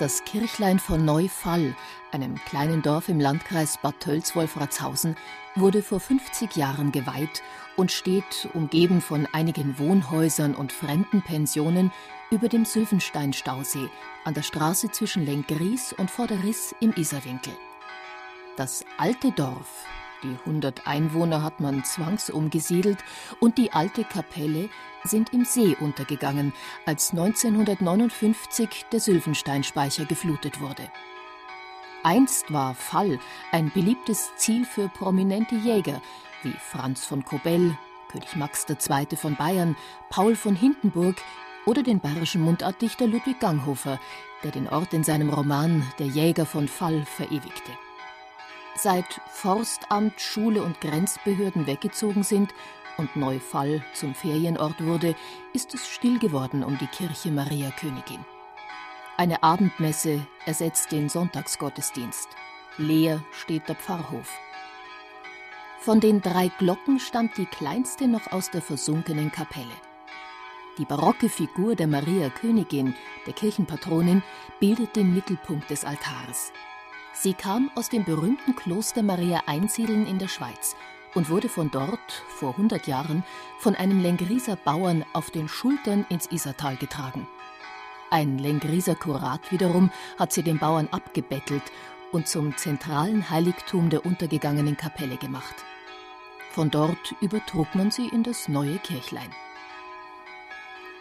Das Kirchlein von Neufall, einem kleinen Dorf im Landkreis Bad Tölz-Wolfratshausen, wurde vor 50 Jahren geweiht und steht, umgeben von einigen Wohnhäusern und Fremdenpensionen, über dem Sülvenstein-Stausee an der Straße zwischen Lenkries und Vorderriss im Isarwinkel. Das alte Dorf, die 100 Einwohner hat man zwangsumgesiedelt und die alte Kapelle sind im See untergegangen, als 1959 der Sylvensteinspeicher geflutet wurde. Einst war Fall ein beliebtes Ziel für prominente Jäger wie Franz von Kobell, König Max II. von Bayern, Paul von Hindenburg oder den bayerischen Mundartdichter Ludwig Ganghofer, der den Ort in seinem Roman Der Jäger von Fall verewigte. Seit Forstamt, Schule und Grenzbehörden weggezogen sind und Neufall zum Ferienort wurde, ist es still geworden um die Kirche Maria Königin. Eine Abendmesse ersetzt den Sonntagsgottesdienst. Leer steht der Pfarrhof. Von den drei Glocken stammt die kleinste noch aus der versunkenen Kapelle. Die barocke Figur der Maria Königin, der Kirchenpatronin, bildet den Mittelpunkt des Altars. Sie kam aus dem berühmten Kloster Maria Einsiedeln in der Schweiz und wurde von dort vor 100 Jahren von einem Lengrieser Bauern auf den Schultern ins Isertal getragen. Ein Lengrieser Kurat wiederum hat sie den Bauern abgebettelt und zum zentralen Heiligtum der untergegangenen Kapelle gemacht. Von dort übertrug man sie in das neue Kirchlein.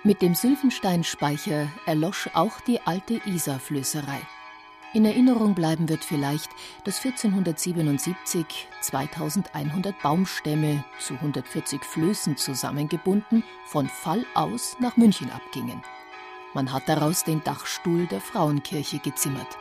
Mit dem Sylvensteinspeicher erlosch auch die alte Isarflößerei. In Erinnerung bleiben wird vielleicht, dass 1477 2100 Baumstämme zu 140 Flößen zusammengebunden von Fall aus nach München abgingen. Man hat daraus den Dachstuhl der Frauenkirche gezimmert.